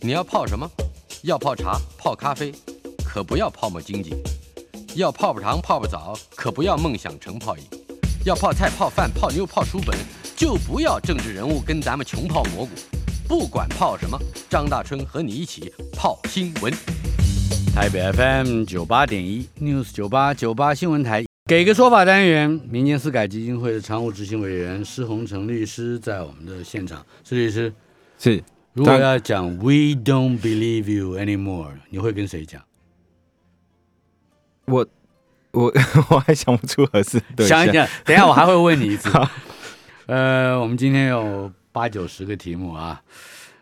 你要泡什么？要泡茶、泡咖啡，可不要泡沫经济；要泡泡糖、泡泡澡，可不要梦想成泡影；要泡菜、泡饭、泡妞、泡书本，就不要政治人物跟咱们穷泡蘑菇。不管泡什么，张大春和你一起泡新闻。台北 FM 九八点一 News 九八九八新闻台，给个说法单元，民间私改基金会的常务执行委员施宏成律师在我们的现场。施律师，是如果要讲 We don't believe you anymore，你会跟谁讲？我我 我还想不出合适的对象想一想，等一下我还会问你一次。呃，我们今天有八九十个题目啊，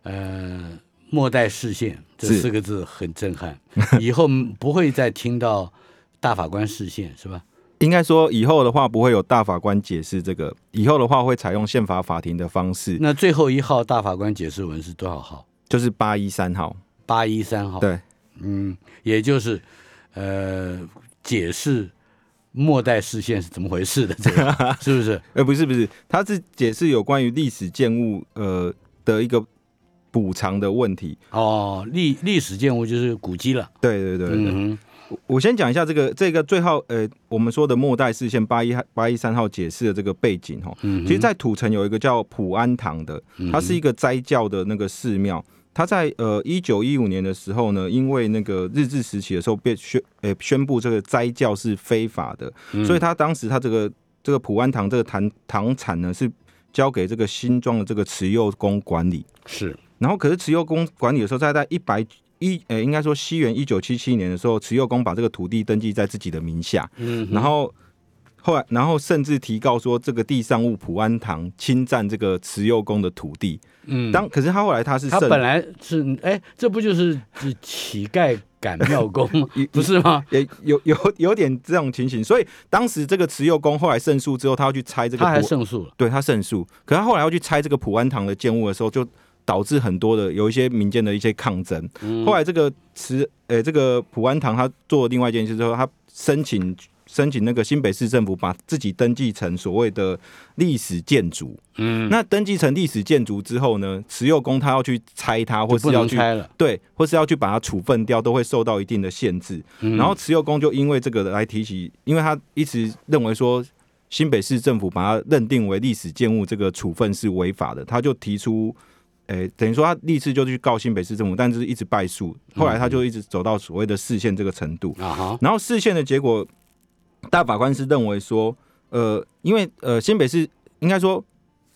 呃，末代视线这四个字很震撼，以后不会再听到大法官视线是吧？应该说以后的话不会有大法官解释这个，以后的话会采用宪法法庭的方式，那最后一号大法官解释文是多少号？就是八一三号。八一三号。，对，嗯，也就是呃，解释末代视线是怎么回事的，这个 是不是？呃，不是不是，他是解释有关于历史建物呃的一个补偿的问题。哦，历历史建物就是古迹了。对对对对对。嗯我我先讲一下这个这个最后呃，我们说的末代视线八一八一三号解释的这个背景哈。嗯其实，在土城有一个叫普安堂的，它是一个斋教的那个寺庙。它在呃一九一五年的时候呢，因为那个日治时期的时候被宣呃宣布这个斋教是非法的，嗯所以他当时他这个这个普安堂这个堂堂产呢是交给这个新庄的这个慈幼宫管理。是然后可是慈幼宫管理的时候，在在一百一呃应该说西元一九七七年的时候，慈幼宫把这个土地登记在自己的名下，嗯，然后后来，然后甚至提告说这个地上物普安堂侵占这个慈幼宫的土地。嗯，当可是他后来他是胜他本来是哎，这不就是是乞丐赶庙公吗 不是吗？也有有有点这种情形，所以当时这个慈幼宫后来胜诉之后，他要去拆这个他还胜诉了。对他胜诉，可他后来要去拆这个普安堂的建物的时候，就导致很多的有一些民间的一些抗争。嗯后来这个慈呃这个普安堂他做了另外一件事之后，他申请申请那个新北市政府把自己登记成所谓的历史建筑。嗯，那登记成历史建筑之后呢，慈幼宫他要去拆它，或是要去拆了。对，或是要去把它处分掉，都会受到一定的限制。嗯然后慈幼宫就因为这个来提起，因为他一直认为说新北市政府把它认定为历史建物，这个处分是违法的，他就提出。诶、等于说他历次就去告新北市政府，但是一直败诉。后来他就一直走到所谓的市县这个程度。然后市县的结果，大法官是认为说，呃，因为呃新北市应该说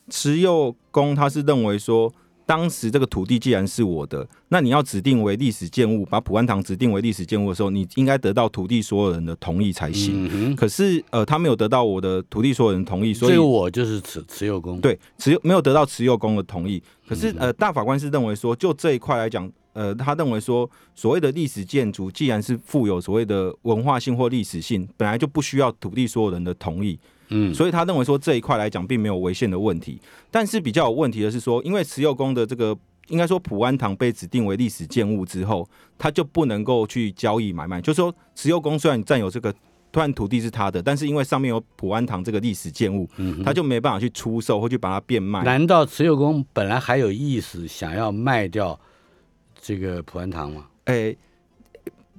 持佑公他是认为说，当时这个土地既然是我的，那你要指定为历史建物，把普安堂指定为历史建物的时候，你应该得到土地所有人的同意才行。嗯，可是呃，他没有得到我的土地所有人同意，所以我就是持持有公。对持有没有得到持有公的同意。可是嗯呃，大法官是认为说，就这一块来讲，呃，他认为说，所谓的历史建筑，既然是富有所谓的文化性或历史性，本来就不需要土地所有人的同意。嗯，所以他认为说这一块来讲并没有违宪的问题。但是比较有问题的是说，因为慈幼宫的这个。应该说，普安堂被指定为历史建物之后，他就不能够去交易买卖。就是说，慈幼宫虽然占有这个突然土地是他的，但是因为上面有普安堂这个历史建物，嗯他就没办法去出售或去把它变卖。难道慈幼宫本来还有意思想要卖掉这个普安堂吗？诶、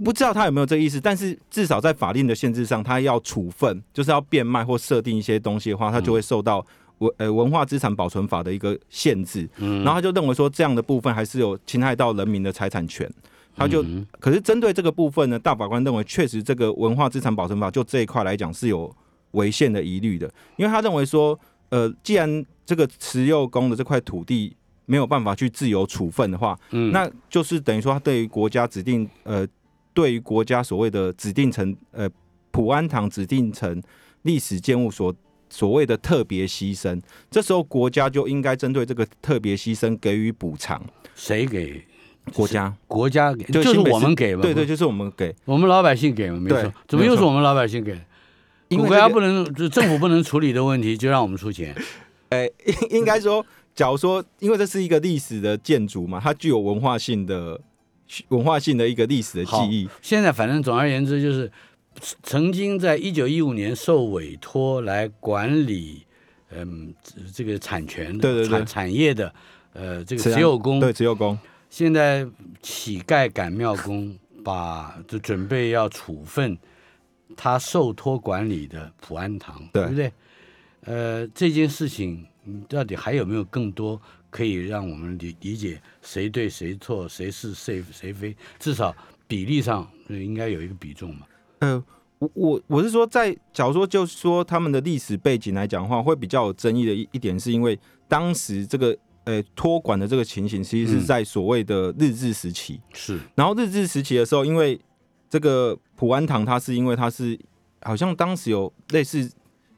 不知道他有没有这个意思，但是至少在法令的限制上，他要处分，就是要变卖或设定一些东西的话，他就会受到文呃文化资产保存法的一个限制。嗯然后他就认为说，这样的部分还是有侵害到人民的财产权。他就，嗯可是针对这个部分呢，大法官认为，确实这个文化资产保存法就这一块来讲是有违宪的疑虑的，因为他认为说，呃，既然这个持有公的这块土地没有办法去自由处分的话，嗯那就是等于说，他对于国家指定呃，对于国家所谓的指定成呃普安堂指定成历史建物所所谓的特别牺牲，这时候国家就应该针对这个特别牺牲给予补偿。谁给？国家国家给，就是我们给嘛。对对，就是我们给，我们老百姓给嘛，没错怎么又是我们老百姓给？因为国家不能，就政府不能处理的问题，就让我们出钱。诶、应应该说，假如说，因为这是一个历史的建筑嘛，它具有文化性的文化性的一个历史的记忆。现在反正总而言之，就是曾经在一九一五年受委托来管理，嗯，这这个产权的对对对产产业的，呃，这个持持有公，对持有公，现在乞丐赶庙公，把就准备要处分他受托管理的普安堂，对不对？呃，这件事情嗯到底还有没有更多可以让我们理理解谁对谁错，谁是谁谁非？至少比例上呃应该有一个比重嘛。呃，我我我是说在，假如说就是说他们的历史背景来讲的话，会比较有争议的一一点，是因为当时这个呃托管的这个情形，其实是嗯在所谓的日治时期。是，然后日治时期的时候，因为这个普安堂，它是因为它是好像当时有类似，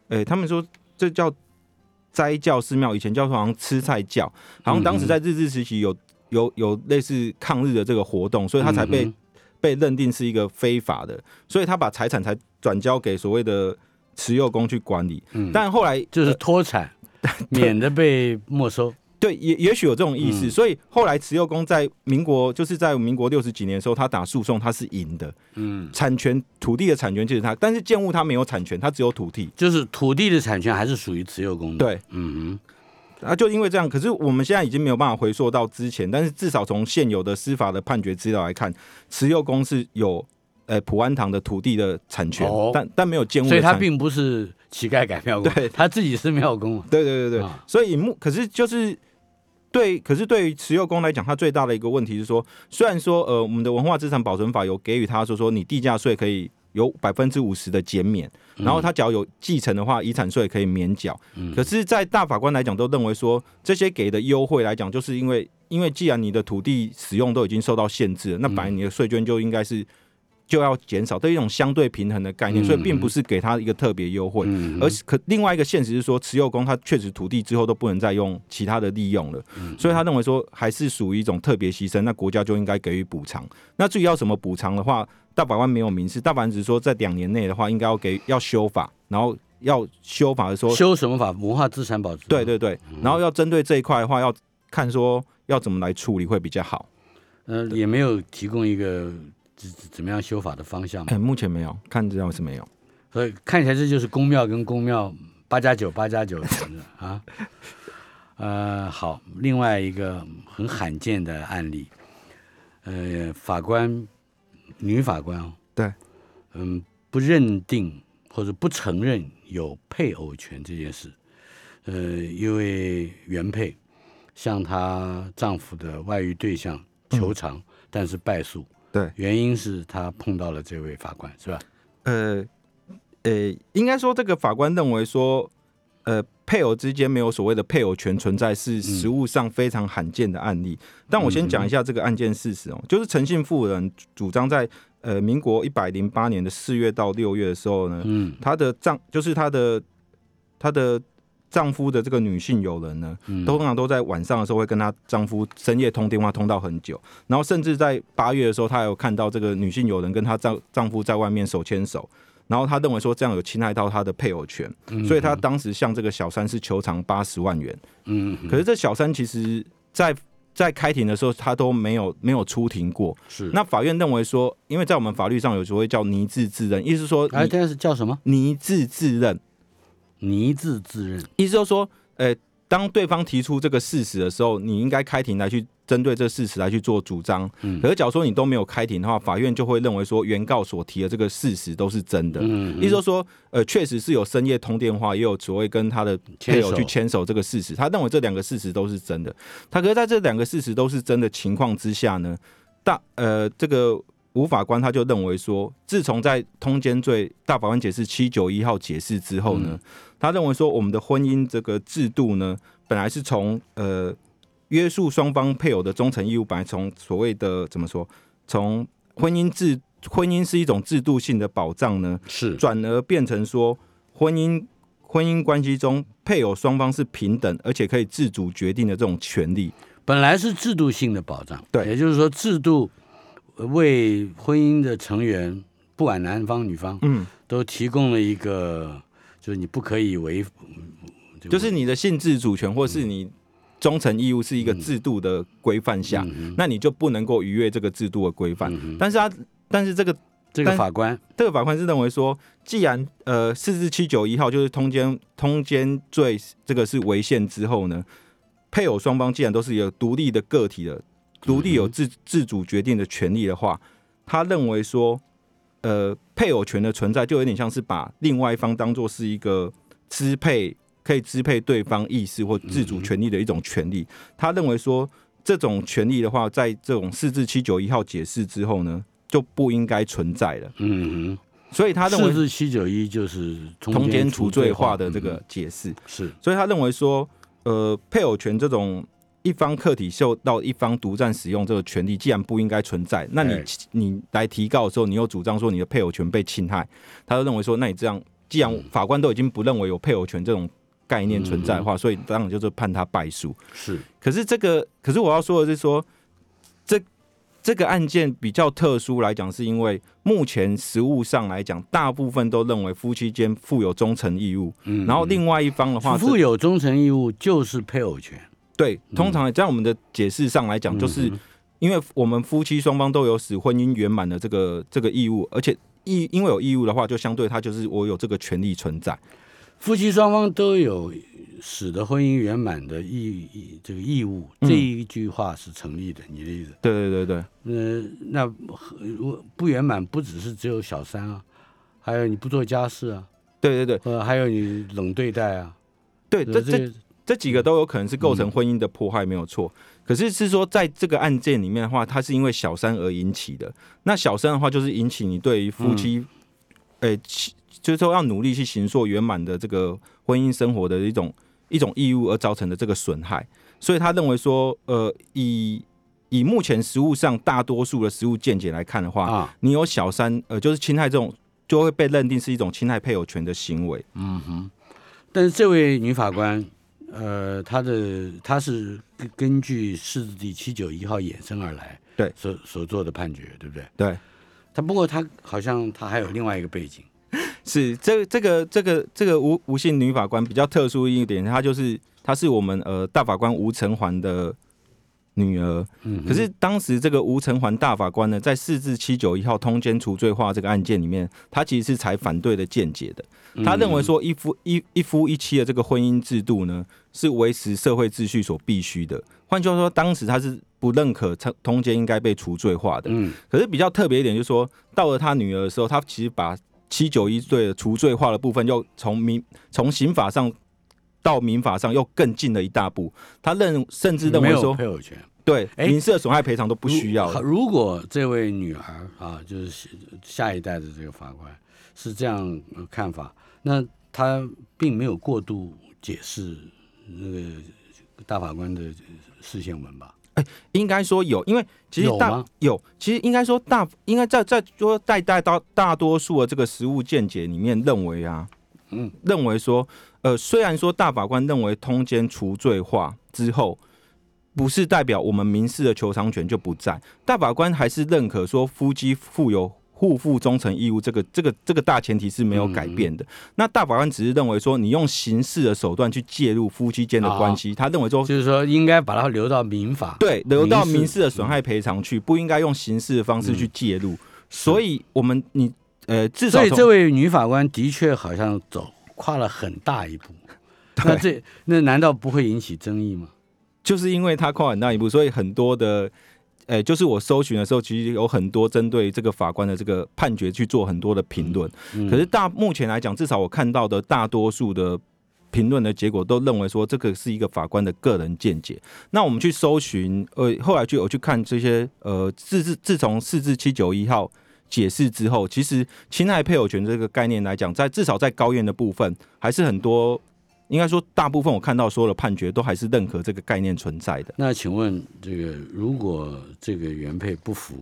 呃，他们说这叫斋教寺庙，以前叫做好像吃菜教，好像当时在日治时期有有有类似抗日的这个活动，所以他才被、嗯被认定是一个非法的，所以他把财产才转交给所谓的持有工去管理。嗯但后来就是脱产，免得被没收。对，也也许有这种意思，嗯。所以后来慈幼宫在民国就是在民国六十几年的时候，他打诉讼他是赢的，嗯，产权土地的产权就是他，但是建物他没有产权，他只有土地。就是土地的产权还是属于慈幼宫的。，对，嗯啊，就因为这样，可是我们现在已经没有办法回溯到之前，但是至少从现有的司法的判决资料来看，慈幼宫是有呃普安堂的土地的产权，哦。但但没有建，物。所以他并不是乞丐改庙公，对。他自己是庙工。对对对对，啊。所以目可是就是对，可是对于持有公来讲，它最大的一个问题是说，虽然说呃我们的文化资产保存法有给予他说说你地价税可以有百分之五十的减免，然后他只要有继承的话，遗产税可以免缴。嗯可是，在大法官来讲，都认为说这些给的优惠来讲，就是因为因为既然你的土地使用都已经受到限制了，那本来你的税捐就应该是就要减少，这是一种相对平衡的概念，嗯所以并不是给他一个特别优惠。嗯而可另外一个现实是说，持有工他确实土地之后都不能再用其他的利用了，嗯所以他认为说还是属于一种特别牺牲，那国家就应该给予补偿。那至于要什么补偿的话，大法官没有明示，大法官只是说在两年内的话，应该要给要修法，然后要修法的说，修什么法？文化资产保值。对，对对，然后要针对这一块的话，要看说要怎么来处理会比较好。呃，也没有提供一个怎怎么样修法的方向嘛哎、。目前没有，看资料是没有。所以看起来这就是公庙跟公庙八加九八加九啊。呃，好，另外一个很罕见的案例，呃，法官女法官哦，对，嗯，不认定或者不承认有配偶权这件事。呃，因为原配向她丈夫的外遇对象求偿，但是败诉。对，原因是他碰到了这位法官，是吧？呃，呃，应该说这个法官认为说，呃，配偶之间没有所谓的配偶权存在，是实务上非常罕见的案例。但我先讲一下这个案件事实哦，就是陈姓妇人主张在呃民国一百零八年的四月到六月的时候呢，嗯他的账就是他的他的丈夫的这个女性友人呢，嗯，通常都在晚上的时候会跟她丈夫深夜通电话通到很久，然后甚至在八月的时候，她有看到这个女性友人跟她丈丈夫在外面手牵手，然后她认为说这样有侵害到她的配偶权，嗯所以她当时向这个小三是求偿八十万元。嗯，可是这小三其实在在开庭的时候，她都没有没有出庭过。是那法院认为说，因为在我们法律上有所谓叫拟制自认，意思是说哎，你但是叫什么？拟制自认，拟制自认。意思就是说，呃，当对方提出这个事实的时候，你应该开庭来去针对这事实来去做主张。嗯可是假如说你都没有开庭的话，法院就会认为说原告所提的这个事实都是真的。嗯意思就是说，呃，确实是有深夜通电话，也有所谓跟他的配偶去牵手这个事实，他认为这两个事实都是真的。他可是在这两个事实都是真的情况之下呢，大呃这个吴法官他就认为说，自从在通奸罪大法官解释七九一号解释之后呢，他认为说我们的婚姻这个制度呢，本来是从呃约束双方配偶的忠诚义务，本来从所谓的怎么说，从婚姻制婚姻是一种制度性的保障呢，是转而变成说婚姻婚姻关系中配偶双方是平等，而且可以自主决定的这种权利。本来是制度性的保障，对也就是说制度呃为婚姻的成员，不管男方女方，嗯，都提供了一个，就是你不可以违，就是你的性自主权或是你忠诚义务是一个制度的规范下，嗯那你就不能够逾越这个制度的规范。嗯但是他，但是这个这个法官这个法官是认为说，既然呃四至七九一号就是通奸通奸罪这个是违宪之后呢，配偶双方既然都是有独立的个体的，独立有自自主决定的权利的话，他认为说，呃，配偶权的存在就有点像是把另外一方当做是一个支配，可以支配对方意识或自主权利的一种权利。他认为说，这种权利的话，在这种四至七九一号解释之后呢，就不应该存在了。嗯所以他哼，认为四至七九一就是通奸除罪化的这嗯个解释。是所以他认为说，呃，配偶权这种一方客体受到一方独占使用这个权利，既然不应该存在，那你哎。你来提告的时候，你又主张说你的配偶权被侵害，他就认为说，那你这样，既然嗯。法官都已经不认为有配偶权这种概念存在的话，所以当然就是判他败诉。是，可是这个，可是我要说的是说，这这个案件比较特殊来讲，是因为目前实务上来讲，大部分都认为夫妻间负有忠诚义务，嗯然后另外一方的话是负有忠诚义务就是配偶权，对，通常在我们的解释上来讲，就是嗯因为我们夫妻双方都有使婚姻圆满的这个这个义务，而且义因为有义务的话，就相对他就是我有这个权利存在。夫妻双方都有使得婚姻圆满的义义这个义务，嗯这一句话是成立的。你的意思？对对对对，呃，那如果不圆满，不只是只有小三啊，还有你不做家事啊，对对对呃，还有你冷对待啊，对，这这这这几个都有可能是构成婚姻的破坏，没有错。可是是说，在这个案件里面的话，它是因为小三而引起的。那小三的话，就是引起你对于夫妻，诶、其就是说要努力去行塑圆满的这个婚姻生活的一种一种义务而造成的这个损害。所以他认为说，呃，以以目前实物上大多数的实物见解来看的话，啊，你有小三，呃，就是侵害这种，就会被认定是一种侵害配偶权的行为。嗯哼但是这位女法官，呃，他的他是根根据释字第七九一号衍生而来，对所所做的判决，对不对？对。他不过他好像他还有另外一个背景，是这这个这个这个吴吴姓女法官比较特殊一点，她就是她是我们呃大法官吴成环的女儿。嗯，可是当时这个吴成环大法官呢，在四至七九一号通奸除罪化这个案件里面，他其实是采反对的见解的。他认为说一夫一一夫一妻的这个婚姻制度呢，是维持社会秩序所必须的。换句话说，当时他是不认可通通奸应该被除罪化的。嗯可是比较特别一点，就是说到了他女儿的时候，他其实把七九一罪的除罪化的部分，又从民从刑法上到民法上又更进了一大步。他认甚至认为说，配偶权。对哎民事的损害赔偿都不需要如果这位女儿啊，就是下下一代的这个法官是这样呃看法，那他并没有过度解释那个大法官的视线文吧？应该说有，因为其实大有有，其实应该说大，应该在在说在大大大多数的这个实务见解里面认为啊，嗯，认为说，呃，虽然说大法官认为通奸除罪化之后，不是代表我们民事的求偿权就不在，大法官还是认可说夫妻负有互负忠诚义务，这个这个这个大前提是没有改变的。那大法官只是认为说，你用刑事的手段去介入夫妻间的关系，他认为说就是说应该把它留到民法，对，留到民事民事的损害赔偿去，不应该用刑事的方式去介入。所以，我们你呃，至少所以这位女法官的确好像走跨了很大一步。那这那难道不会引起争议吗？就是因为她跨很大一步，所以很多的，呃，就是我搜寻的时候，其实有很多针对这个法官的这个判决去做很多的评论。嗯可是大目前来讲，至少我看到的大多数的评论的结果都认为说，这个是一个法官的个人见解。那我们去搜寻，呃，后来就有去看这些，呃，自自自从四至七九一号解释之后，其实侵害配偶权这个概念来讲，在至少在高院的部分，还是很多。应该说，大部分我看到所有的判决都还是认可这个概念存在的。那请问这个如果这个原配不服，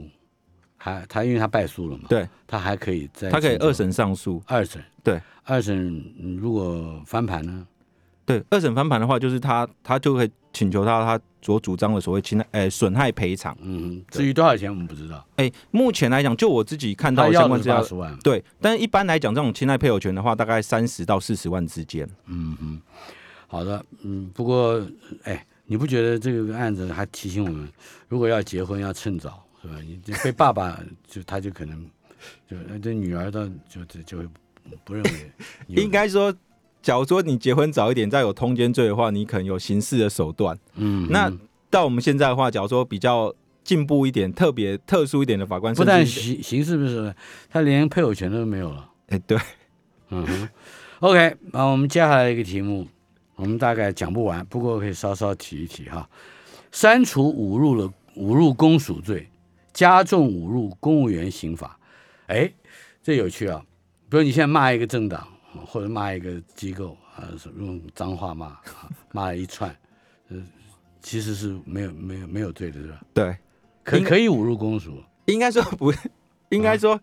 还他因为他败诉了嘛？对，他还可以再他可以二审上诉。二审，对，二审嗯如果翻盘呢？对，二审翻盘的话，就是他他就会请求他他所主张的所谓侵害呃损害赔偿。嗯，至于多少钱我们不知道，哎、目前来讲，就我自己看到相关资料，是八十万。对，但是一般来讲，这种侵害配偶权的话，大概三十到四十万之间。嗯嗯，好的，嗯，不过哎，你不觉得这个案子还提醒我们，如果要结婚要趁早，是吧？你这被爸爸就他就可能就呃这女儿的就就就会不认为 应该说，假如说你结婚早一点，再有通奸罪的话，你可能有刑事的手段。嗯，那嗯到我们现在的话，假如说比较进步一点、特别特殊一点的法官，不但刑刑事不是，他连配偶权都没有了。哎、对，嗯哼，OK，那我们接下来一个题目，我们大概讲不完，不过可以稍稍提一提哈。删除侮辱了侮辱公署罪，加重侮辱公务员刑法。哎，这有趣啊！比如你现在骂一个政党，或者骂一个机构啊，是用脏话骂，啊骂了一串，呃，其实是没有没有没有罪的，是吧？对，可可以侮辱公署，应该说不，应该说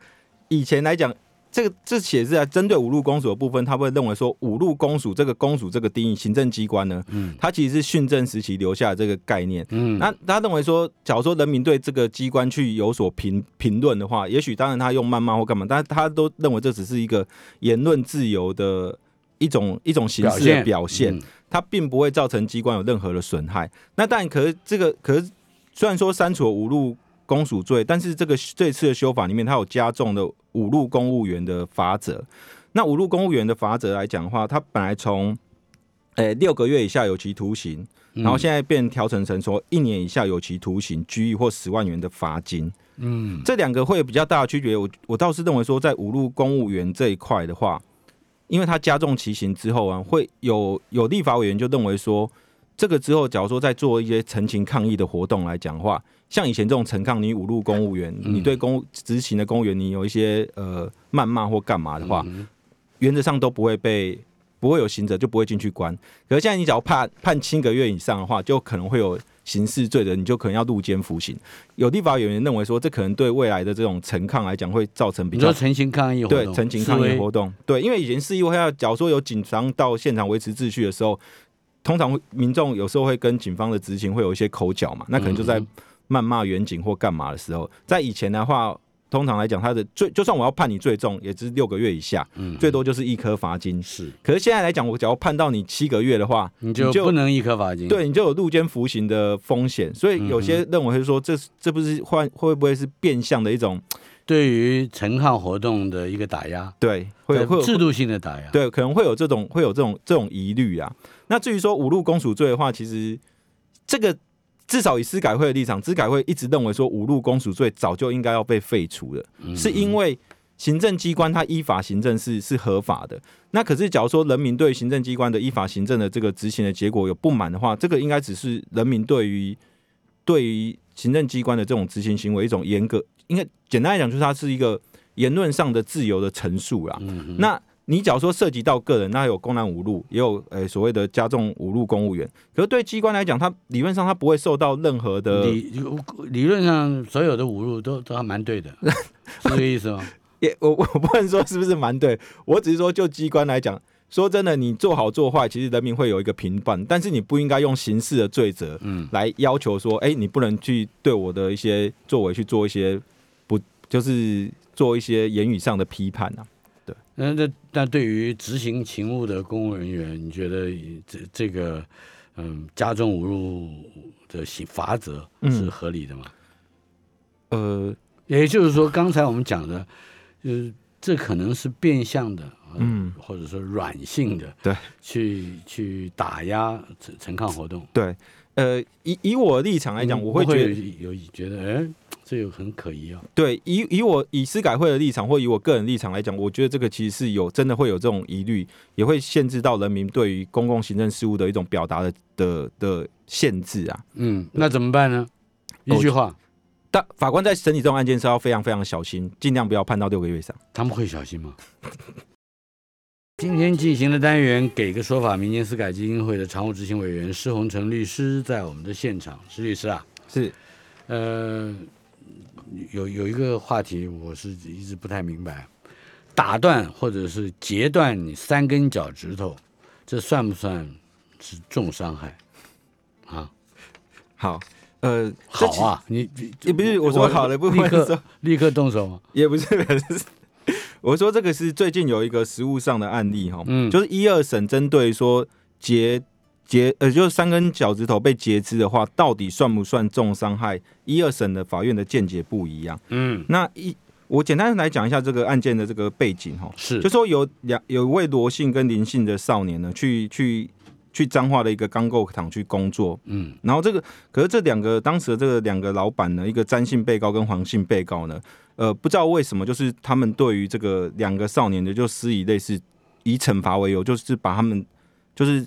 以前来讲，这个这写是在针对五路公署的部分，他会认为说五路公署这个公署这个定义，行政机关呢，嗯它其实是训政时期留下的这个概念。嗯，那他认为说，假如说人民对这个机关去有所评评论的话，也许当然他用谩骂或干嘛，但是他都认为这只是一个言论自由的一种一种形式的表现，嗯它并不会造成机关有任何的损害。那但，可是这个可是虽然说删除了五路公署罪，但是这个这次的修法里面，它有加重的侮辱公务员的法则。那五路公务员的法则来讲的话，它本来从诶六个月以下有期徒刑，嗯然后现在变调整成说一年以下有期徒刑、拘役或十万元的罚金。嗯这两个会有比较大的区别。我我倒是认为说，在五路公务员这一块的话，因为他加重其刑之后啊，会有有立法委员就认为说，这个之后，假如说在做一些陈情抗议的活动来讲的话，像以前这种陈抗，你侮辱公务员，嗯你对公执行的公务员，你有一些呃谩骂或干嘛的话，嗯原则上都不会被不会有刑责，就不会进去关。可是现在你只要判判七个月以上的话，就可能会有刑事罪的，你就可能要入监服刑。有立法委员认为说，这可能对未来的这种陈抗来讲，会造成比较陈情抗议活动，对陈情抗议活动，对，因为以前示意会要，假如说有警方到现场维持秩序的时候，通常会民众有时候会跟警方的执行会有一些口角嘛，那可能就在嗯谩骂远景或干嘛的时候，在以前的话。通常来讲，他的最就算我要判你最重，也只是六个月以下，嗯最多就是一颗罚金。是，可是现在来讲，我只要判到你七个月的话，你就不能一颗罚金。，对你就有入监服刑的风险。所以有些认为是说，这是这不是会会不会是变相的一种对于陈抗活动的一个打压，对会有制度性的打压。对，可能会有这种会有这种这种疑虑啊。那至于说五路公署罪的话，其实这个至少以司改会的立场，司改会一直认为说五路公署罪早就应该要被废除了，嗯是因为行政机关它依法行政是是合法的。那可是假如说人民对行政机关的依法行政的这个执行的结果有不满的话，这个应该只是人民对于对于行政机关的这种执行行为一种严格，应该简单来讲就是它是一个言论上的自由的陈述啦。嗯那你假如说涉及到个人，那有公然侮辱，也有呃、所谓的加重侮辱公务员。可是对机关来讲，它理论上它不会受到任何的，理理论上所有的侮辱都都还蛮对的，是这个意思吗？也我我不能说是不是蛮对，我只是说就机关来讲，说真的，你做好做坏，其实人民会有一个评判，但是你不应该用刑事的罪责嗯，来要求说，哎、你不能去对我的一些作为去做一些不就是做一些言语上的批判啊。那那那对于执行勤务的公务人员，你觉得这这个嗯加重侮辱的刑罚则嗯是合理的吗？呃，也就是说，刚才我们讲的，就是这可能是变相的，呃嗯，或者说软性的，对，去去打压陈陈抗活动对，呃，以以我的立场来讲，嗯我会觉得。有有觉得，哎，这个很可疑啊。对，以以我以司改会的立场，或以我个人立场来讲，我觉得这个其实是有真的会有这种疑虑，也会限制到人民对于公共行政事务的一种表达的的的限制啊。嗯，那怎么办呢？哦一句话，但法官在审理这种案件是要非常非常小心，尽量不要判到六个月以上。他们会小心吗？今天进行的单元，给个说法，民间司改基金会的常务执行委员施洪成律师在我们的现场。施律师啊，是，呃，有有一个话题，我是一直不太明白，打断或者是截断你三根脚趾头，这算不算是重伤害？啊，好，呃，好啊，你你不是我说好了，不立刻说立刻动手吗？也不是，是我说这个是最近有一个实物上的案例哈，嗯就是一二审针对说截截呃，就是三根脚趾头被截肢的话，到底算不算重伤害？一二审的法院的见解不一样。嗯，那一我简单来讲一下这个案件的这个背景哈，是，就说有两有一位罗姓跟林姓的少年呢，去去去彰化的一个钢构厂去工作，嗯，然后这个可是这两个当时的这个两个老板呢，一个詹姓被告跟黄姓被告呢，呃，不知道为什么，就是他们对于这个两个少年的就施以类似以惩罚为由，就是把他们就是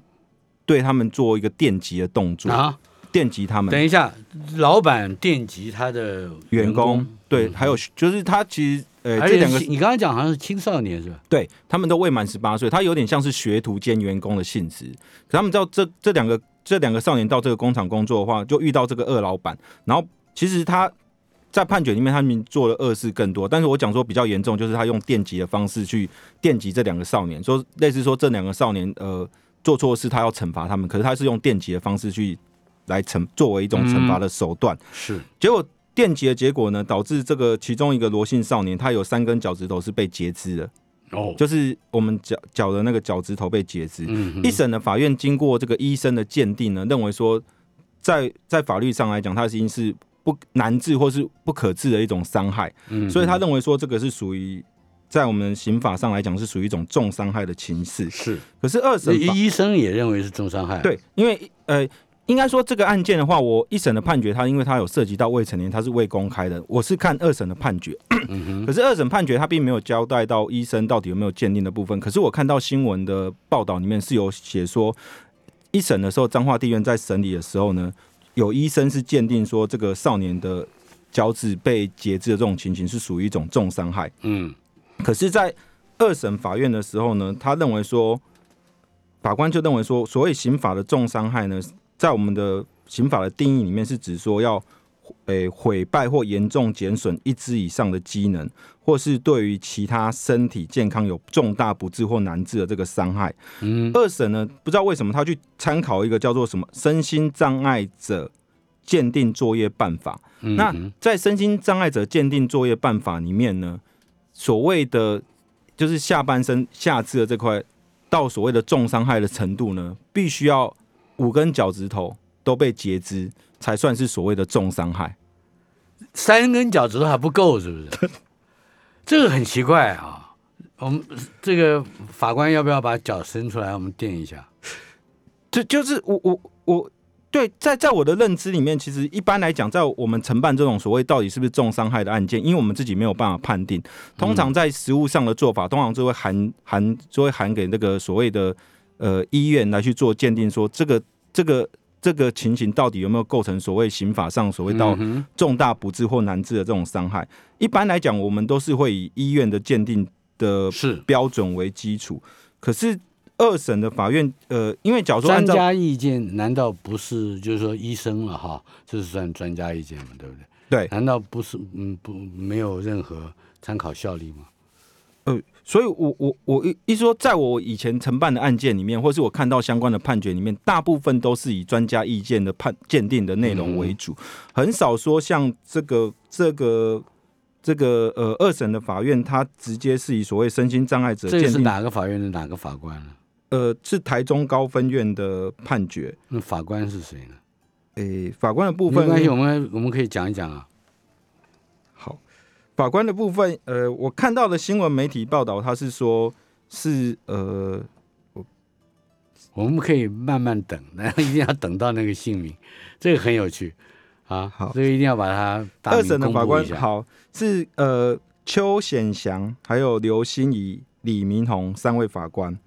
对他们做一个电击的动作，啊，电击他们等一下，老板电击他的员工工，对，嗯还有就是他其实呃这两个你刚才讲好像是青少年是吧？对他们都未满十八岁，他有点像是学徒兼员工的性质。可他们知道这这两个这两个少年到这个工厂工作的话，就遇到这个二老板，然后其实他在判决里面他们做了恶事更多，但是我讲说比较严重，就是他用电击的方式去电击这两个少年，说类似说这两个少年呃做错事，他要惩罚他们，可是他是用电击的方式去来惩作为一种惩罚的手段。是，结果电击的结果呢，导致这个其中一个罗姓少年，他有三根脚趾头是被截肢的。哦，就是我们脚脚的那个脚趾头被截肢。一审的法院经过这个医生的鉴定呢，认为说在在法律上来讲，他已经是不难治或是不可治的一种伤害，嗯所以他认为说这个是属于在我们刑法上来讲是属于一种重伤害的情事。是，可是二审医医生也认为是重伤害，，对，因为呃。应该说这个案件的话，我一审的判决，它因为它有涉及到未成年，它是未公开的。我是看二审的判决，嗯 可是二审判决他并没有交代到医生到底有没有鉴定的部分。可是我看到新闻的报道里面是有写说，一审的时候彰化地院在审理的时候呢，有医生是鉴定说这个少年的脚趾被截肢的这种情形是属于一种重伤害。嗯可是，在二审法院的时候呢，他认为说，法官就认为说，所谓刑法的重伤害呢，在我们的刑法的定义里面是指说要，诶、毁败或严重减损一只以上的机能，或是对于其他身体健康有重大不治或难治的这个伤害。嗯二审呢，不知道为什么他去参考一个叫做什么身心障碍者鉴定作业办法。嗯，那嗯在身心障碍者鉴定作业办法里面呢，所谓的就是下半身下肢的这块，到所谓的重伤害的程度呢，必须要五根脚趾头都被截肢，才算是所谓的重伤害。三根脚趾头还不够，是不是？这个很奇怪啊。我们这个法官要不要把脚伸出来，我们垫一下？这就是我我我对，在在我的认知里面，其实一般来讲，在我们承办这种所谓到底是不是重伤害的案件，因为我们自己没有办法判定，通常在实务上的做法，通常就会含含就会含给那个所谓的呃医院来去做鉴定，说这个这个这个情形到底有没有构成所谓刑法上所谓到重大不治或难治的这种伤害。一般来讲，我们都是会以医院的鉴定的是标准为基础，可是。二审的法院，呃，因为假如说专家意见，难道不是就是说医生了哈？这是算专家意见嘛，对不对？对，难道不是嗯不没有任何参考效力吗？呃，所以我我我一一说，在我以前承办的案件里面，或是我看到相关的判决里面，大部分都是以专家意见的判鉴定的内容为主，很少说像这个这个这个呃二审的法院，他直接是以所谓身心障碍者这是哪个法院的哪个法官呢？呃，是台中高分院的判决。那法官是谁呢？诶、法官的部分没关系，我们我们可以讲一讲啊。好，法官的部分，呃，我看到的新闻媒体报道，他是说是呃我我们可以慢慢等，然 后一定要等到那个姓名，这个很有趣啊。好这个一定要把它大二名审的法官。好是呃邱显祥，还有刘心怡、李明宏三位法官，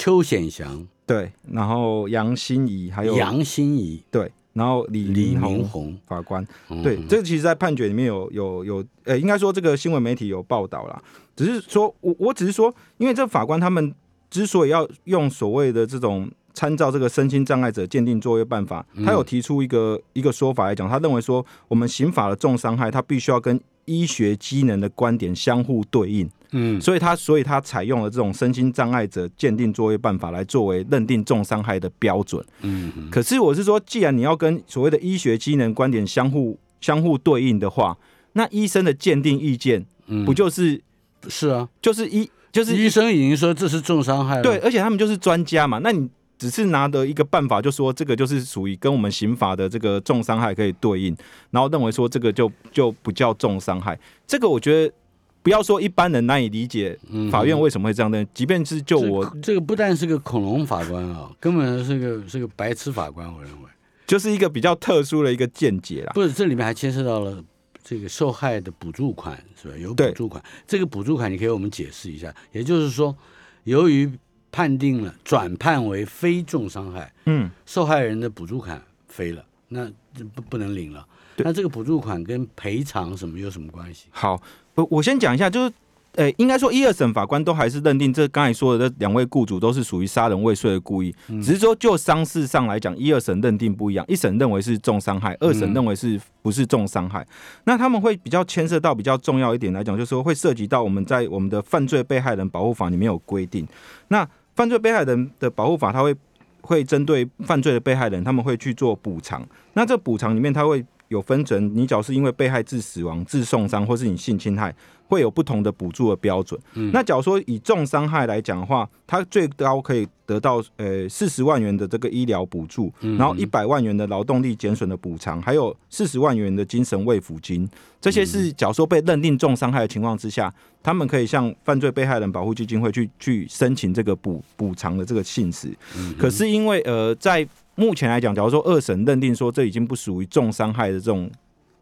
邱显祥、对，然后杨心怡还有杨心怡、对，然后李李明宏，法官，嗯对，这个其实，在判决里面有有有，呃，应该说这个新闻媒体有报道啦，只是说我我只是说，因为这法官他们之所以要用所谓的这种参照这个身心障碍者鉴定作业办法，他有提出一个一个说法来讲，他认为说我们刑法的重伤害，它必须要跟医学机能的观点相互对应，嗯所以他所以他采用了这种身心障碍者鉴定作业办法来作为认定重伤害的标准。嗯嗯可是我是说，既然你要跟所谓的医学机能观点相互相互对应的话，那医生的鉴定意见嗯，不就是、是啊？就是医就是医生已经说这是重伤害了。对，，而且他们就是专家嘛，那你只是拿的一个办法，就说这个就是属于跟我们刑法的这个重伤害可以对应，然后认为说这个就就不叫重伤害，这个我觉得不要说一般人难以理解嗯法院为什么会这样认，即便是就我这个不但是个恐龙法官啊，根本是个是个白痴法官，我认为。就是一个比较特殊的一个见解啦。不是，这里面还牵涉到了这个受害的补助款，是吧？有补助款，这个补助款你可以给我们解释一下。也就是说，由于判定了转判为非重伤害，嗯，受害人的补助款飞了，那这不不能领了。那这个补助款跟赔偿什么有什么关系？好，我我先讲一下，就是。呃，应该说一二审法官都还是认定这刚才说的这两位雇主都是属于杀人未遂的故意，嗯只是说就伤势上来讲，一二审认定不一样，一审认为是重伤害，二审嗯认为是不是重伤害。那他们会比较牵涉到比较重要一点来讲，就是说会涉及到我们在我们的犯罪被害人保护法里面有规定，那犯罪被害人的保护法，它会会针对犯罪的被害人，他们会去做补偿。那这补偿里面，它会有分成，你只要是因为被害致死亡、致重伤，或是你性侵害，会有不同的补助的标准。嗯那假如说以重伤害来讲的话，它最高可以得到呃四十万元的这个医疗补助，嗯然后一百万元的劳动力减损的补偿，还有四十万元的精神慰抚金。这些嗯是假如说被认定重伤害的情况之下，他们可以向犯罪被害人保护基金会去去申请这个补补偿的这个信使。嗯可是因为呃，在目前来讲，假如说二审认定说这已经不属于重伤害的这种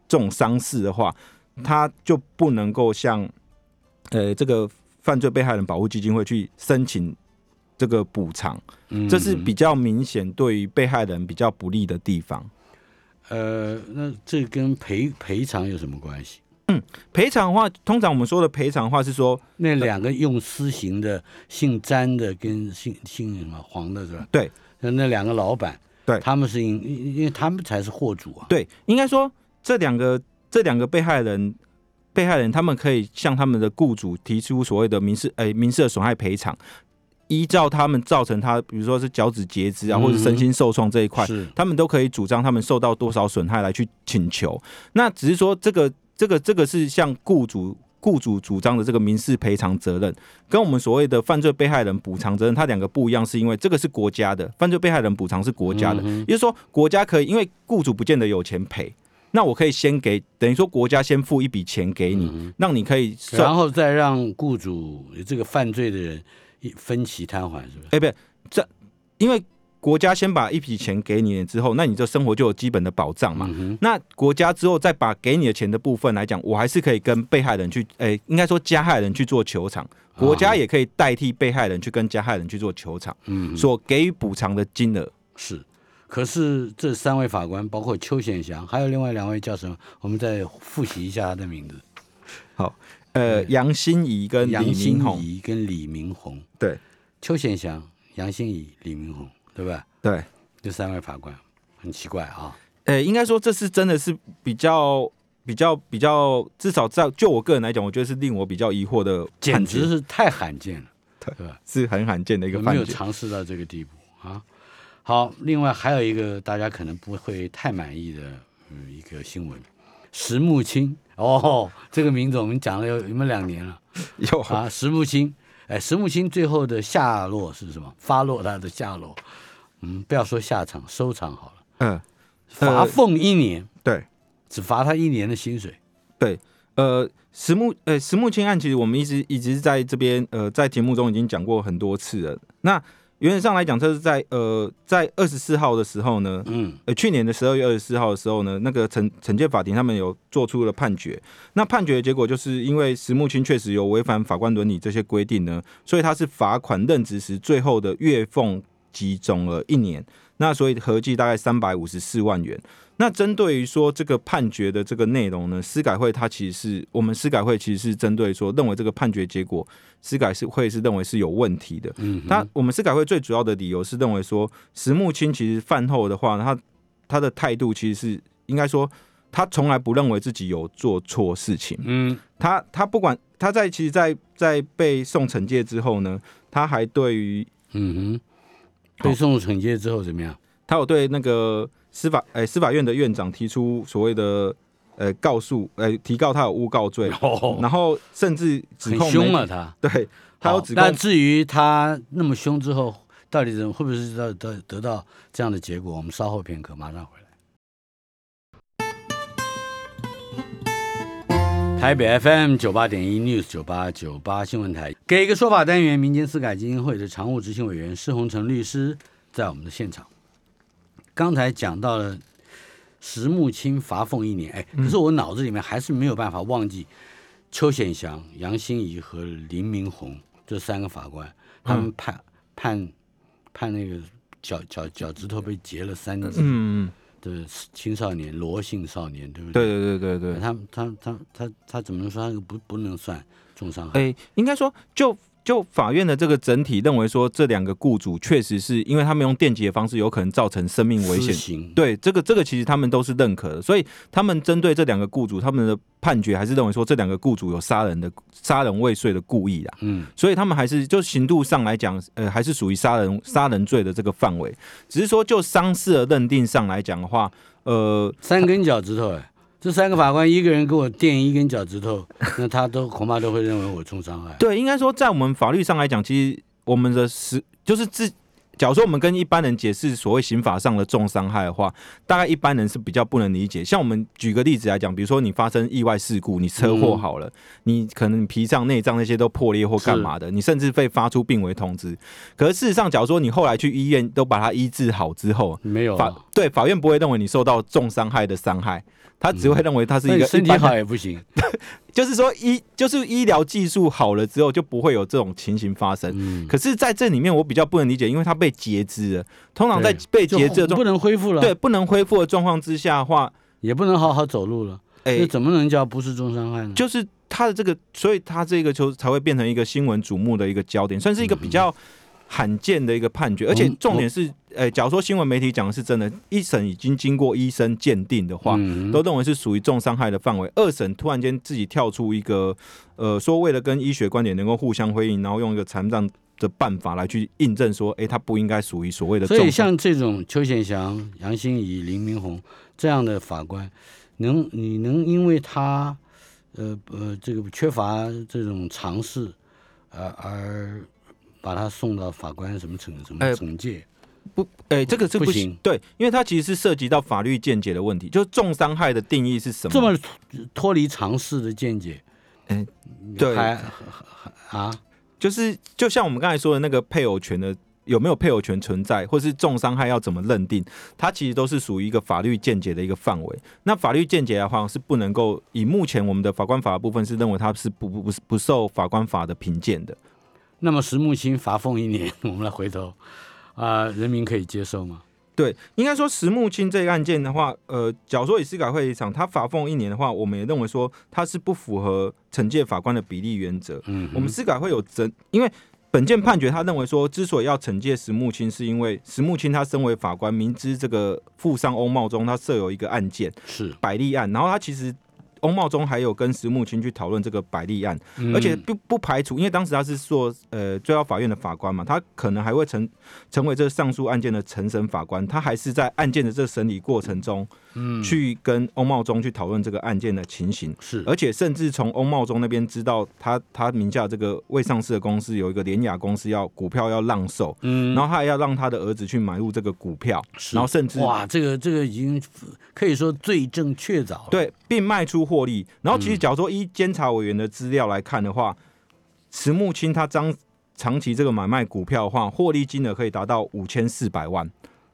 这种伤势的话，他就不能够向呃这个犯罪被害人保护基金会去申请这个补偿，嗯这是比较明显对于被害人比较不利的地方。呃，那这跟赔赔偿有什么关系？嗯赔偿的话，通常我们说的赔偿的话是说，那两个用私刑的，姓詹的跟姓姓什么黄的是吧？对，那那两个老板，对他们是因因因为他们才是货主啊。对，应该说这两个这两个被害人，被害人他们可以向他们的雇主提出所谓的民事诶、民事的损害赔偿，依照他们造成他，比如说是脚趾截肢啊，或者身心受创这一块，是他们都可以主张他们受到多少损害来去请求。那只是说这个这个这个是向雇主。雇主主张的这个民事赔偿责任，跟我们所谓的犯罪被害人补偿责任，它两个不一样，是因为这个是国家的，犯罪被害人补偿是国家的，嗯也就是说国家可以，因为雇主不见得有钱赔，那我可以先给，等于说国家先付一笔钱给你，嗯让你可以算，然后再让雇主这个犯罪的人一分期摊还，是不是？哎、不是这，因为国家先把一笔钱给你了之后，那你这生活就有基本的保障嘛。嗯，那国家之后再把给你的钱的部分来讲，我还是可以跟被害人去，诶、应该说加害人去做球场，国家也可以代替被害人去跟加害人去做球场，嗯，所给予补偿的金额。是。可是这三位法官，包括邱显祥，还有另外两位叫什么？我们再复习一下他的名字：好呃，杨欣怡跟李杨心明宏，怡跟李明宏。对邱显祥、杨欣怡、李明宏，对吧？对，这三位法官很奇怪啊。呃、应该说这是真的是比较比较比较，至少在就我个人来讲，我觉得是令我比较疑惑的简直是太罕见了，对对吧？是很罕见的一个有没有。尝试到这个地步啊？好，另外还有一个大家可能不会太满意的嗯一个新闻，石木青哦，这个名字我们讲了有有没有两年了 有啊？石木青，哎，石木青最后的下落是什么？发落他的下落，嗯，不要说下场，收场好了，嗯，罚俸一年，对只罚他一年的薪水。对，呃，石木呃石木清案，其实我们一直一直在这边呃在节目中已经讲过很多次了。那原则上来讲，这是在呃在二十四号的时候呢，嗯呃，去年的十二月二十四号的时候呢，那个惩惩戒法庭他们有做出了判决。那判决的结果就是因为石木清确实有违反法官伦理这些规定呢，所以他是罚款任职时最后的月俸及总额一年。那所以合计大概三百五十四万元。那针对于说这个判决的这个内容呢，司改会它其实是我们司改会其实是针对说认为这个判决结果，司改是会是认为是有问题的。嗯哼，那我们司改会最主要的理由是认为说，石木清其实饭后的话，他他的态度其实是应该说，他从来不认为自己有做错事情。嗯他他不管他在其实在，在被送惩戒之后呢，他还对于嗯哼，被送入惩戒之后怎么样？他有对那个司法诶、司法院的院长提出所谓的呃告诉呃提告他有诬告罪，哦，然后甚至指很控媒凶了他。对他有指控但至于他那么凶之后，到底怎么会不会是得得得到这样的结果？我们稍后片刻马上回来。台北 FM 九八点一 News 九八九八新闻台，给一个说法单元，民间司改基金会的常务执行委员施洪成律师在我们的现场。刚才讲到了石木清罚俸一年，哎，可是我脑子里面还是没有办法忘记邱显祥、杨欣怡和林明宏这三个法官，他们判、判判那个脚脚脚趾头被截了三指嗯，的青少年罗姓少年，对不对对？对对对对。他他他他他怎么能说他不不能算重伤害？哎、应该说就。就法院的这个整体认为说，这两个雇主确实是因为他们用电击的方式，有可能造成生命危险。对，这个这个其实他们都是认可的，所以他们针对这两个雇主，他们的判决还是认为说这两个雇主有杀人的杀人未遂的故意啦。嗯，所以他们还是就刑度上来讲，呃，还是属于杀人杀人罪的这个范围。只是说就伤势的认定上来讲的话，呃，三根脚趾头，哎，这三个法官一个人给我垫一根脚趾头，那他都恐怕都会认为我重伤害。对，应该说在我们法律上来讲，其实我们的实就是自。假如说我们跟一般人解释所谓刑法上的重伤害的话，大概一般人是比较不能理解。像我们举个例子来讲，比如说你发生意外事故，你车祸好了，你可能脾脏、内脏那些都破裂或干嘛的，你甚至被发出病危通知。可是事实上，假如说你后来去医院都把它医治好之后，没有法，对法院不会认为你受到重伤害的伤害，他只会认为他是一个身体好也不行。就是说医就是医疗技术好了之后，就不会有这种情形发生。嗯，可是在这里面，我比较不能理解，因为他被截肢了。通常在被截肢的不能恢复了，对，不能恢复的状况之下的话，也不能好好走路了，哎、那怎么能叫不是重伤害呢？就是他的这个，所以他这个就才会变成一个新闻瞩目的一个焦点，算是一个比较罕见的一个判决。而且嗯重点是，呃，假如说新闻媒体讲的是真的，一审已经经过医生鉴定的话，嗯都认为是属于重伤害的范围。二审突然间自己跳出一个，呃，说为了跟医学观点能够互相辉映，然后用一个残障的办法来去印证说，哎、他不应该属于所谓的重。所以像这种邱显祥、杨欣怡、林明宏这样的法官，能你能因为他呃呃这个缺乏这种尝试，呃而把他送到法官什么惩什么哎惩戒？不，哎、这个是不不行对，因为它其实是涉及到法律见解的问题，就是重伤害的定义是什么？这么脱离常识的见解，哎对还还啊，就是就像我们刚才说的那个配偶权的有没有配偶权存在，或是重伤害要怎么认定，它其实都是属于一个法律见解的一个范围。那法律见解的话是不能够以目前我们的法官法的部分是认为它是不不不不受法官法的评鉴的。那么石木清罚俸一年，我们来回头啊、人民可以接受吗？对，应该说石木清这个案件的话，呃，假如说以司改会立场，他罚俸一年的话，我们也认为说他是不符合惩戒法官的比例原则。嗯，我们司改会有整，因为本件判决他认为说，之所以要惩戒石木清，是因为石木清他身为法官，明知这个富商欧茂中他设有一个案件是，百利案，然后他其实。欧茂忠还有跟石木清去讨论这个百利案，嗯。而且不不排除，因为当时他是做呃最高法院的法官嘛，他可能还会成成为这个上诉案件的承审法官，他还是在案件的这个审理过程中，嗯。去跟欧茂忠去讨论这个案件的情形。是，而且甚至从欧茂忠那边知道他他名下这个未上市的公司有一个联雅公司要股票要让售，嗯。然后他还要让他的儿子去买入这个股票，是。然后甚至哇，这个这个已经可以说罪证确凿了。对并卖出获利。然后其实嗯假如说依监察委员的资料来看的话，石木清他张长期这个买卖股票的话，获利金额可以达到五千四百万，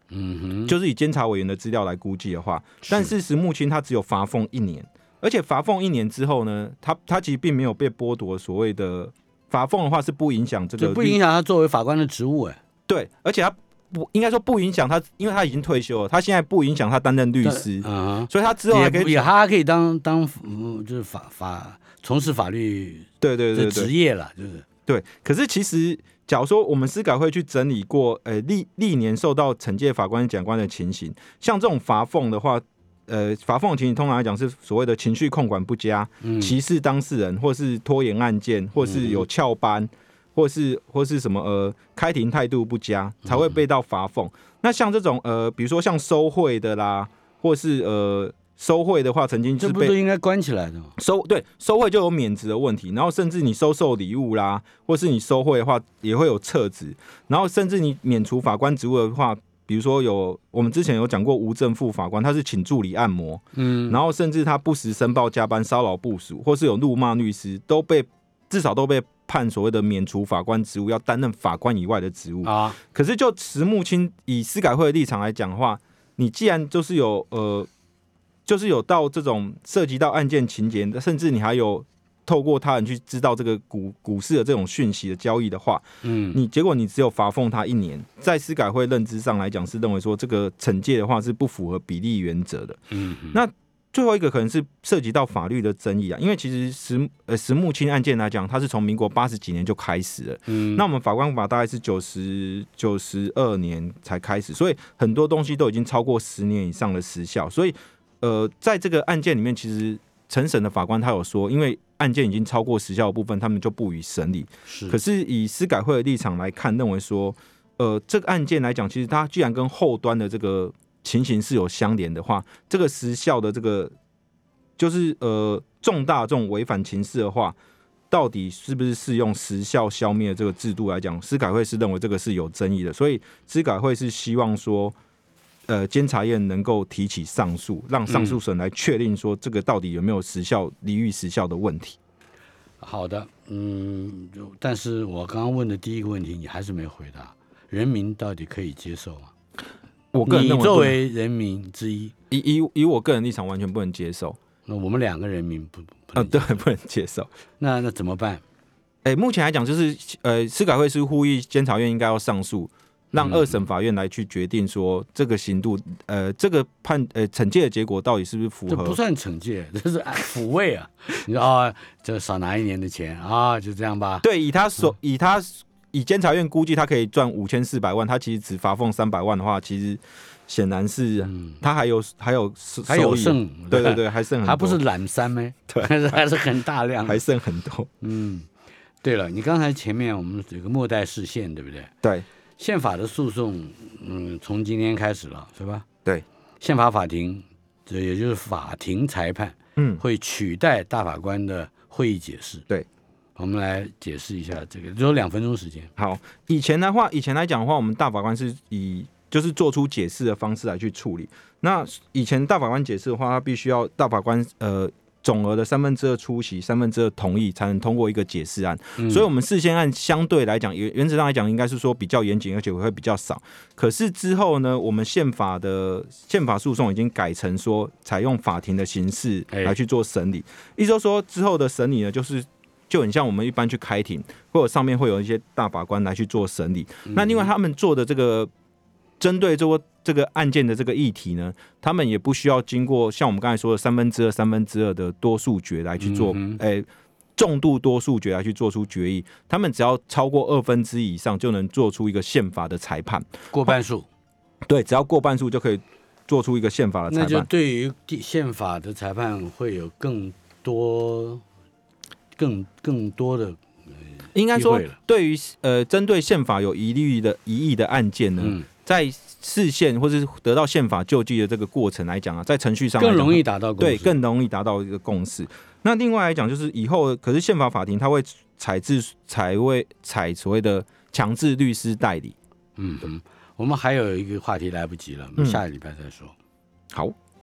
嗯哼，就是以监察委员的资料来估计的话，但是石木清他只有罚俸一年，而且罚俸一年之后呢，他他其实并没有被剥夺所谓的罚俸的话是不影响这个这不影响他作为法官的职务哎。对，而且他不应该说不影响他，因为他已经退休了，他现在不影响他担任律师，嗯所以他之后哼，还可以也也他还可以当当嗯就是法法从事法律的对对对对职业了，就是对。可是其实，假如说我们司改会去整理过，呃历历年受到惩戒法官、检察官的情形，像这种罚俸的话。呃，罚俸的情形通常来讲是所谓的情绪控管不佳、嗯歧视当事人，或是拖延案件，或是有翘班，或是或是什么呃开庭态度不佳，才会被到罚俸。那像这种呃，比如说像收贿的啦，或是呃收贿的话，曾经这是被不是应该关起来的吗？收对收贿就有免职的问题，然后甚至你收受礼物啦，或是你收贿的话也会有撤职，然后甚至你免除法官职务的话，比如说有我们之前有讲过无正副法官，他是请助理按摩，嗯，然后甚至他不时申报加班骚扰部署，或是有怒骂律师，都被至少都被判所谓的免除法官职务，要担任法官以外的职务。啊，可是就慈木清以司改会的立场来讲的话，你既然就是有呃，就是有到这种涉及到案件情节，甚至你还有透过他人去知道这个股股市的这种讯息的交易的话，嗯，你结果你只有罚俸他一年，在司改会认知上来讲是认为说这个惩戒的话是不符合比例原则的。嗯，那最后一个可能是涉及到法律的争议啊，因为其实石呃石木清案件来讲，它是从民国八十几年就开始了。嗯，那我们法官法大概是九十九十二年才开始，所以很多东西都已经超过十年以上的时效。所以，呃，在这个案件里面，其实陈审的法官他有说，因为案件已经超过时效的部分，他们就不予审理。是，可是以司改会的立场来看，认为说，呃，这个案件来讲，其实它既然跟后端的这个情形是有相连的话，这个时效的这个就是呃重大这种违反情势的话，到底是不是适用时效消灭这个制度来讲，司改会是认为这个是有争议的，所以司改会是希望说。呃，监察院能够提起上诉，让上诉审来确定说这个到底有没有时效、离域时效的问题。好的，嗯，但是我刚刚问的第一个问题，你还是没回答，人民到底可以接受吗？我个人你作认为人民之一，以以以我个人立场，完全不能接受。那我们两个人民不不啊，能对，不能接受。那那怎么办？哎、目前来讲，就是呃，司改会是呼吁监察院应该要上诉，让二审法院来去决定说这个刑度，呃，这个判呃惩戒的结果到底是不是符合？这不算惩戒，这是 抚慰啊！你说啊，就少拿一年的钱啊，就这样吧。对，以他所、嗯以他以监察院估计他可以赚五千四百万，他其实只罚俸三百万的话，其实显然是、嗯，他还有还有还有剩，对对对，还剩很多，还不是懒三咩？对。还是还是很大量。还剩很多，嗯，对了，你刚才前面我们有个末代视线，对不对？对。宪法的诉讼，嗯，从今天开始了，是吧？对，宪法法庭，这也就是法庭裁判嗯，会取代大法官的会议解释。对，我们来解释一下这个，只有两分钟时间。好，以前的话，以前来讲的话，我们大法官是以就是做出解释的方式来去处理。那以前大法官解释的话，他必须要大法官呃总额的三分之二出席，三分之二同意才能通过一个解释案。嗯所以，我们事先案相对来讲，原原则上来讲，应该是说比较严谨，而且会比较少。可是之后呢，我们宪法的宪法诉讼已经改成说，采用法庭的形式哎来去做审理。意思就是说，之后的审理呢，就是就很像我们一般去开庭，或者上面会有一些大法官来去做审理。嗯那另外他们做的这个针对这个这个案件的这个议题呢，他们也不需要经过像我们刚才说的三分之二、三分之二的多数决来去做，嗯诶、重度多数决来去做出决议。他们只要超过二分之一以上，就能做出一个宪法的裁判。过半数，对，只要过半数就可以做出一个宪法的那就裁判。对于宪法的裁判会有更多、更更多的应该说对于呃针对宪法有疑虑的疑义的案件呢，嗯，在视线或是得到宪法救济的这个过程来讲啊，在程序上更容易达到共对，更容易达到一个共识。那另外来讲，就是以后可是宪法法庭它会采制采为采所谓的强制律师代理。嗯哼，我们还有一个话题来不及了，我们嗯下个礼拜再说。好，